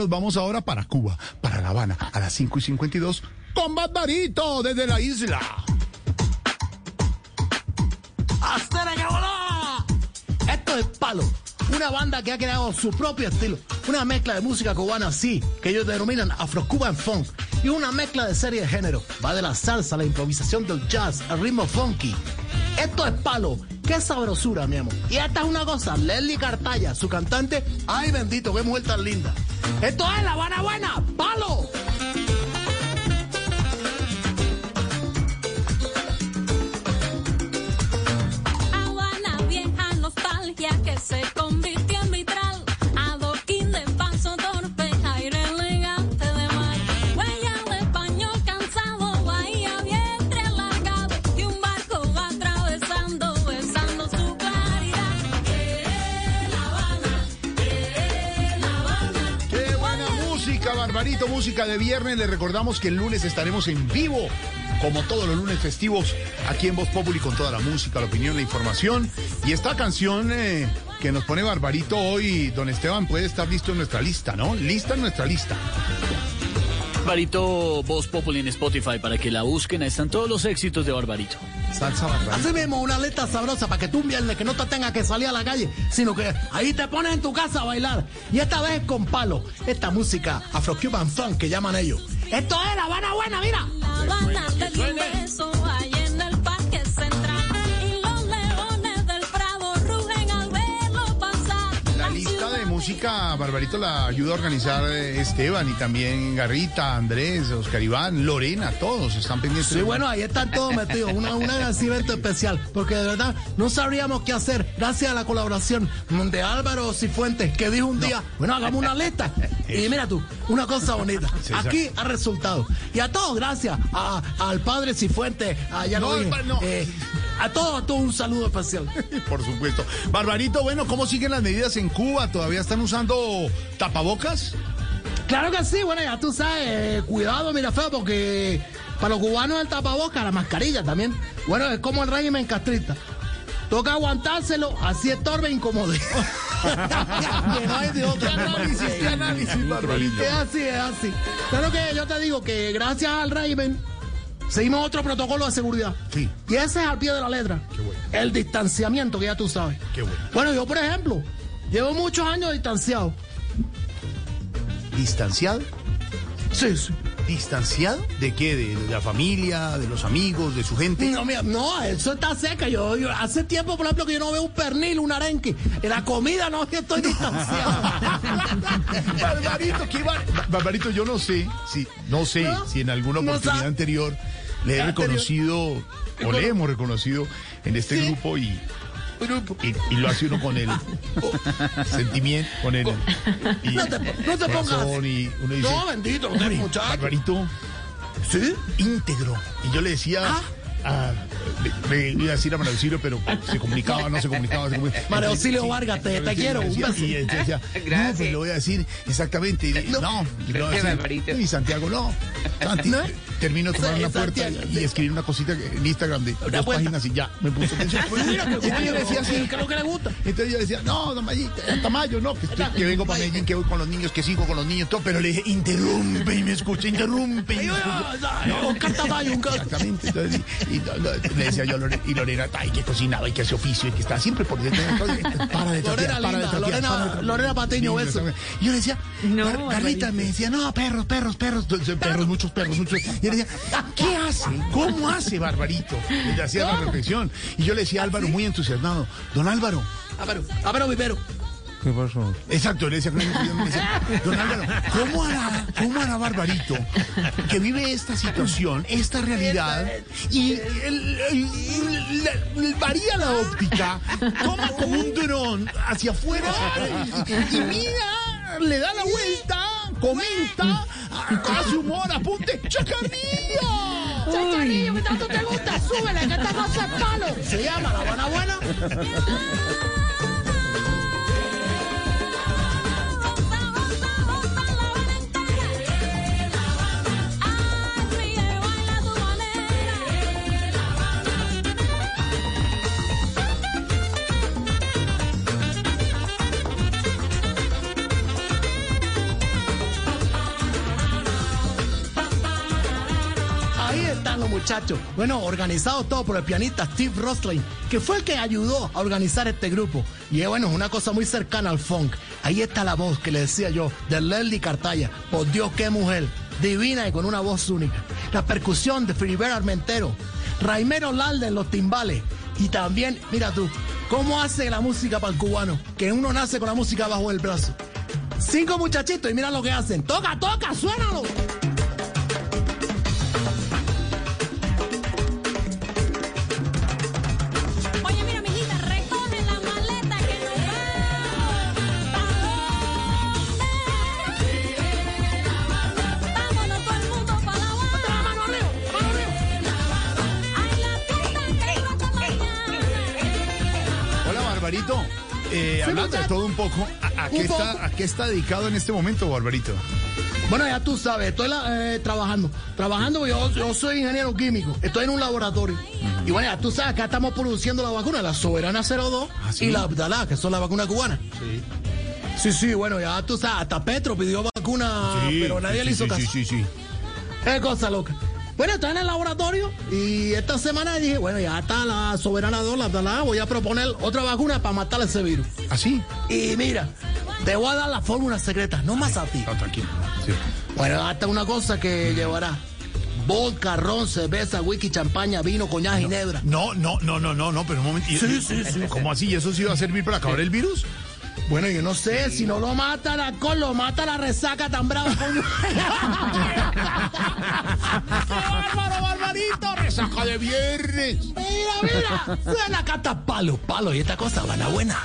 Nos vamos ahora para Cuba, para La Habana, a las 5 y 52, con Barbarito desde la isla. ¡Astera que voló! Esto es Palo, una banda que ha creado su propio estilo, una mezcla de música cubana así, que ellos denominan Afro-Cuban Funk, y una mezcla de serie de género, va de la salsa, la improvisación del jazz, el ritmo funky. Esto es Palo, qué sabrosura, mi amor. Y esta es una cosa, Leslie Cartaya, su cantante, ay bendito, qué mujer tan linda. Esto es La Habana Buena, Palo. Barbarito! Música de viernes. Les recordamos que el lunes estaremos en vivo, como todos los lunes festivos, aquí en Voz Populi con toda la música, la opinión, la información. Y esta canción eh, que nos pone Barbarito hoy, don Esteban, puede estar listo en nuestra lista, ¿no? Lista en nuestra lista. Barbarito Voz Populi en Spotify para que la busquen. Ahí están todos los éxitos de Barbarito. Salsa. Así mismo, una letra sabrosa para que tú un viernes que no te tengas que salir a la calle, sino que ahí te pones en tu casa a bailar. Y esta vez con palo, esta música Afro-Cuban Funk que llaman ellos. Esto es La Habana Buena, mira. La Habana música, Barbarito, la ayuda a organizar eh, Esteban y también Garrita, Andrés, Oscar Iván, Lorena, todos están pendientes. Sí, bueno, ahí están todos metidos. Un agradecimiento especial. Porque de verdad no sabríamos qué hacer gracias a la colaboración de Álvaro Cifuentes, que dijo un día, bueno, hagamos una lista. Y mira tú, una cosa bonita. Sí, Aquí ha resultado. Y a todos, gracias a- al padre Cifuentes, a, ya No, no. eh, a todos, a todos un saludo especial. Por supuesto. Barbarito, bueno, ¿cómo siguen las medidas en Cuba? ¿Todavía están usando tapabocas? Claro que sí, bueno, ya tú sabes, eh, cuidado, mira feo, porque para los cubanos el tapaboca, la mascarilla también. Bueno, es como el régimen castrista. Toca aguantárselo, así estorbe e incomode. no hay de otra. ¿Qué análisis, qué análisis, Barbarito? Es así, es así. Claro que yo te digo que gracias al régimen seguimos otro protocolo de seguridad. Sí. Y ese es al pie de la letra. Qué bueno. El distanciamiento, que ya tú sabes. Qué bueno. Bueno, yo, por ejemplo, llevo muchos años distanciado. ¿Distanciado? Sí, sí. ¿Distanciado? ¿De qué? ¿De la familia? ¿De los amigos? ¿De su gente? No, mira, no, eso está seca. Yo, yo- hace tiempo, por ejemplo, que yo no veo un pernil, un arenque. En la comida no, estoy distanciado. Barbarito, ¿qué bar- Barbarito, yo no sé, si, no sé ¿No? si en alguna oportunidad anterior le he reconocido o le hemos reconocido en este Sí. grupo y, y, y lo hace uno con el sentimiento, con el y No te- no pongas. y uno dice, No, bendito, no te "Hombre, muchacho". Barbarito, ¿Sí? íntegro. Y yo le decía, Ah. a- le, le iba a decir a María Auxilio, pero se comunicaba, no se comunicaba. Se comunicaba. María Auxilio Vargas, te- te quiero, un decía- beso. Y no, pues le voy a decir exactamente. y- no, y voy a decir, y Santiago, no. Santi, ¿No? Termino de tomar una puerta y escribir una cosita en Instagram de dos puerta. páginas y ya, me puso atención. Pues Entonces yo decía así, ¿qué es lo que le gusta? entonces yo decía, no, don Mayito, Tamayo, no, que, estoy- que vengo para Medellín, que voy con los niños, que sigo con los niños, todo, pero le dije, interrumpe y me escucha, interrumpe y me escucha. Un cartamayo, un Exactamente, entonces, y, y, no, no, le decía yo a Lorena, y Lorena, ay, que cocinaba y que hace oficio y que está siempre por detrás. Para de Lorena trapear, para de trapear, Lorena- beso. Y yo le decía, No, Barbarito. me decía, no, perros, perros, perros, perros, muchos perros, muchos. Y decía, ¿qué hace? ¿Cómo hace Barbarito? Y le hacía la reflexión. Y yo le decía a Álvaro, muy entusiasmado, don Álvaro, Álvaro, Álvaro Vivero. Exacto, le decía, decía, don Álvaro, ¿cómo hará, ¿cómo hará Barbarito que vive esta situación, esta realidad, y el- el- la- varía la óptica, toma como un dron hacia afuera y, y mira le da la vuelta, comenta, hace humor, apunte, chacarrillo. Chacharrillo, ¿qué tanto te gusta? Súbele, que esta cosa es palo. Se llama La Habana Buena. Muchachos. Bueno, organizados todo por el pianista Steve Roslin, que fue el que ayudó a organizar este grupo. Y eh, bueno, es una cosa muy cercana al funk. Ahí está la voz que le decía yo, de Leslie Cartaya. Por Dios, qué mujer. Divina y con una voz única. La percusión de Filibert Armentero. Raimero Lalde en los timbales. Y también, mira tú, cómo hace la música para el cubano. Que uno nace con la música bajo el brazo. Cinco muchachitos y mira lo que hacen. Toca, toca, suénalo. Eh, hablando de todo un poco, ¿a, a qué Un poco. está, ¿a qué está dedicado en este momento, Barbarito? Bueno, ya tú sabes, estoy la- eh, trabajando. Trabajando, yo, yo soy ingeniero químico. Estoy en un laboratorio. Y bueno, ya tú sabes, acá estamos produciendo la vacuna, la Soberana 02 ¿Ah, sí? y la Abdalá, que son las vacunas cubanas. Sí. Sí, sí, bueno, ya tú sabes, hasta Petro pidió vacuna, pero nadie sí, le hizo caso. Sí, sí, sí. Es cosa loca. Bueno, estoy en el laboratorio y esta semana dije, bueno, ya está la Soberana 2, la voy a proponer otra vacuna para matar ese virus. ¿Así? Y mira, te voy a dar la fórmula secreta, no más a ti. No, tranquilo. Sí. Bueno, hasta una cosa que llevará. Vodka, ron, cerveza, whisky, champaña, vino, coñac, ginebra. No, no, no, no, no, no, pero un momento. Sí, sí, sí. ¿Cómo así? ¿Y eso sí va a servir para acabar el virus? Bueno, yo no sé, si no lo mata el alcohol, lo mata la resaca tan brava. coño. ¡Bárbaro, Barbarito! ¡Resaca de viernes! mira, mira, suena cata palo, palo, y esta cosa van a buena.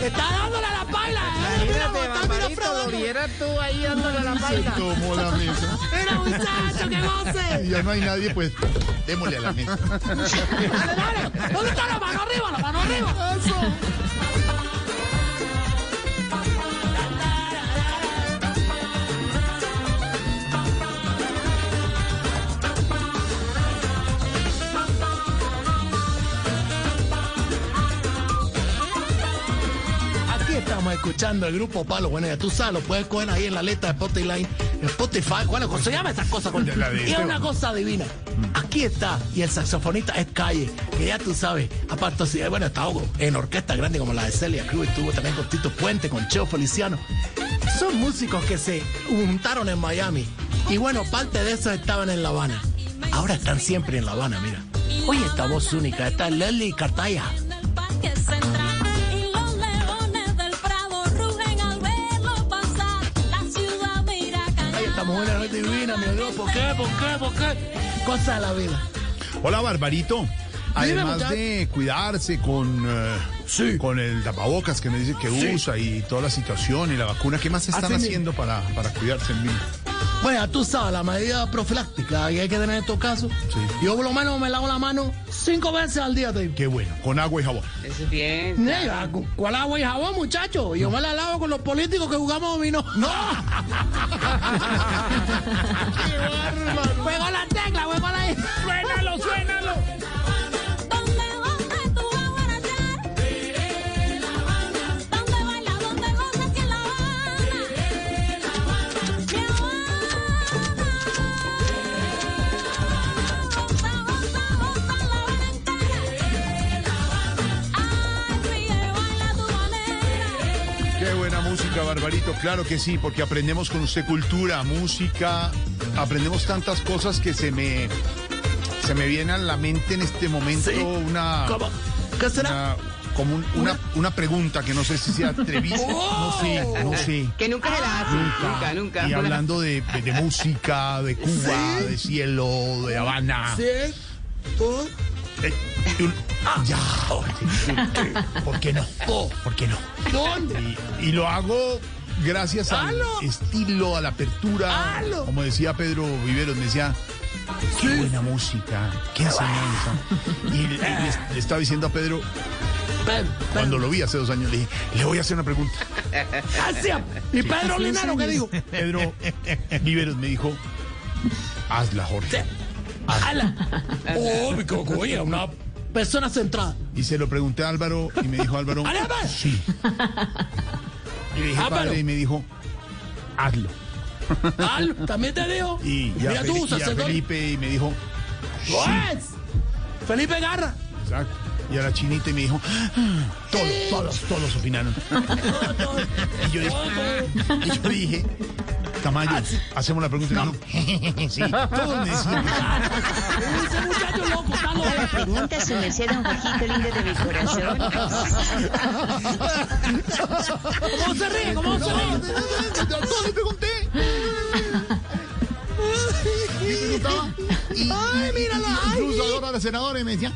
Está dándole a la paila, eh. Mira, Imagínate, Barbarito, lo vieras tú ahí dándole la paila. Tomó la mesa. Mira, muchacho, que goce. Y ya no hay nadie, pues démosle a la mesa. Dale, dale. ¿Dónde está la mano arriba? La mano arriba. Eso. Escuchando el grupo Palo. Bueno, ya tú sabes, lo puedes coger ahí en la letra de Spotify. Spotify, bueno, ¿cómo se llama esas cosas? De y es una cosa divina. Aquí está, y el saxofonista es Calle, que ya tú sabes, aparte, bueno, está en orquesta grande como la de Celia Cruz, estuvo también con Tito Puente, con Cheo Feliciano. Son músicos que se juntaron en Miami. Y bueno, parte de esos estaban en La Habana. Ahora están siempre en La Habana, mira. Oye, esta voz única, esta es Leslie Cartaya. ¿Por qué? Cosa de la vida. Hola, Barbarito. Además de cuidarse con, eh, Sí. con el tapabocas que me dice que Sí. usa y toda la situación y la vacuna, ¿qué más están Así haciendo para, para cuidarse en vivo? Bueno, ya tú sabes, la medida profiláctica que hay que tener en estos casos. Sí. Yo por lo menos me lavo la mano cinco veces al día, te digo. Qué bueno, con agua y jabón. Eso es bien. ¿cu- ¿cuál agua y jabón, muchacho? Yo me la lavo con los políticos que jugamos vino. ¡No! ¡Juego la tecla, juego la... ¡Suénalo, suénalo! Barbarito. Claro que sí, porque aprendemos con usted cultura, música, aprendemos tantas cosas que se me Se me viene a la mente en este momento Sí. una, ¿Cómo? ¿Qué será? una, como un- una, una pregunta que no sé si sea atrevida. No sé, no sé. Que nunca se la hace. Nunca, nunca. Y hablando de, de- de música, de Cuba, de cielo, de Habana. ¿Sí? ¿Oh? Eh, y un- ya. ¿Por qué no? Oh. ¿Por qué no? ¿Dónde? Y, y lo hago gracias al ¡Halo! estilo, a la apertura. ¡Halo! Como decía Pedro Viveros, me decía, qué buena música, qué enseñanza. Y le, le- le estaba diciendo a Pedro, cuando lo vi hace dos años, le dije, le voy a hacer una pregunta. Hacia. ¿Y Pedro Linero qué dijo? Pedro Viveros me dijo, hazla, Jorge. ¡Hala! ¡Oh, mi cocoya! Una persona centrada. Y se lo pregunté a Álvaro y me dijo Álvaro, ¡Ale, Álvaro! sí. Y dije, Álvaro. padre, y me dijo, hazlo. ¡Al! También te digo. Y, y a, Mira Fel- tú, y a sacerdote. Felipe y me dijo, Pues, Felipe Garra. exacto. Y a la chinita y me dijo, todos, todos, todos opinaron. Y yo dije, y yo dije Tamayo, hacemos la pregunta. Dijo, sí, todos me decían que Ese muchacho loco, está loco. Pregunta su merced, don Jorgito lindo de mi corazón. ¿Cómo se ríe? ¿Cómo se ríe? Todos le pregunté. Y preguntaba. Y, Ay, mírala, y- ay. Incluso ahora la senadora y me decía,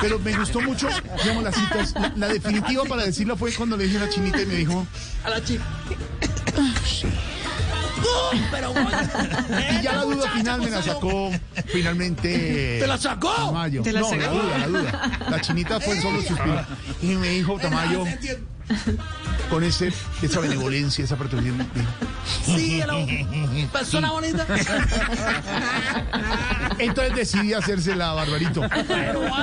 Pero me gustó mucho, digamos, las citas. La, la definitiva para decirlo fue cuando le dije a la chinita y me dijo, A la chica. Pero bueno. y ya la duda final me la sacó finalmente. ¿Te la sacó? Tamayo. ¿Te la no, la duda, la duda. La chinita fue solo suspiro. Y me dijo, Tamayo. Con ese, esa benevolencia, esa dijo, Sí, hello. persona bonita. Entonces decidí hacérsela, Barbarito.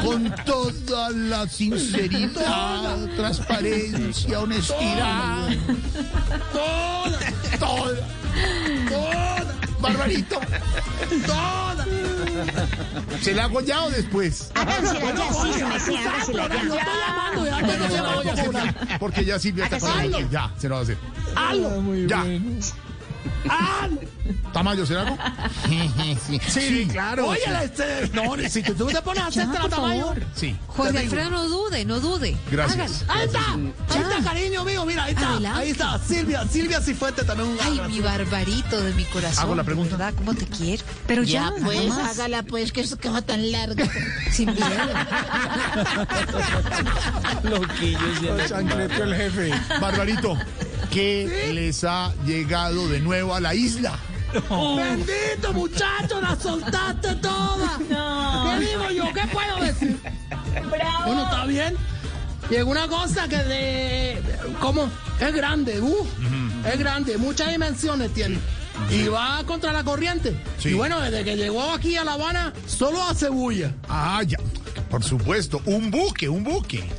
Con toda la sinceridad, transparencia, honestidad. Toda, Toda. Barbarito. toda. ¿Se la hago ya o después? Ya, sí, hágasela estoy ya. llamando ya, que no se la voy a cobrar. Porque ya Silvia está con nosotros. Ya, se lo va a hacer. ¡Halo! Ya. ¡Halo! ¿Tamayo se la hago? Sí, claro. Oye, este, no, si tú te pones a hacerte la tamaño. Sí, Jorge Alfredo, no dude, no dude. gracias. Ahí está, ahí está, cariño mío, mira, ahí está, Adelante. ahí está, Silvia, Silvia Cifuente también un Ay, mi barbarito de mi corazón. ¿Hago la de pregunta? ¿Verdad? ¿Cómo te quiero? Pero ya, pues, nada más, hágala pues, que eso queda tan largo. sin miedo. Chancleto el jefe. Barbarito, ¿qué les ha llegado de nuevo a la isla? Bendito muchacho, la soltaste toda. ¿Qué digo yo? ¿Qué puedo decir? Bueno, está bien. Llegó una cosa que de. ¿Cómo? Es grande, uh, es grande, muchas dimensiones tiene. Y va contra la corriente. Sí. Y bueno, desde que llegó aquí a La Habana, solo hace bulla. Ah, ya. Por supuesto, un buque, un buque.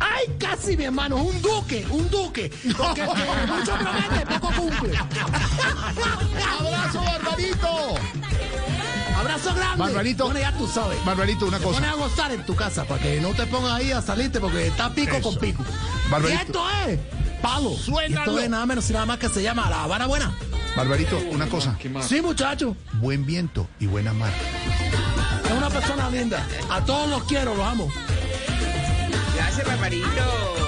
¡Ay, casi, mi hermano! Un duque, un duque. Porque el que mucho promete, poco cumple. ¡Abrazo, Barbarito! Abrazo grande. Barbarito. Bueno, ya tú sabes. Barbarito, una Te pones cosa. a gozar en tu casa para que no te pongas ahí a salirte porque está pico Eso. con pico. Barbarito. Y esto es palo. Suénalo. Y esto es nada menos y nada más que se llama La Habana Buena. Barbarito, una cosa. Sí, muchacho. Buen viento y buena mar. Es una persona linda. A todos los quiero, los amo. Gracias, Barbarito.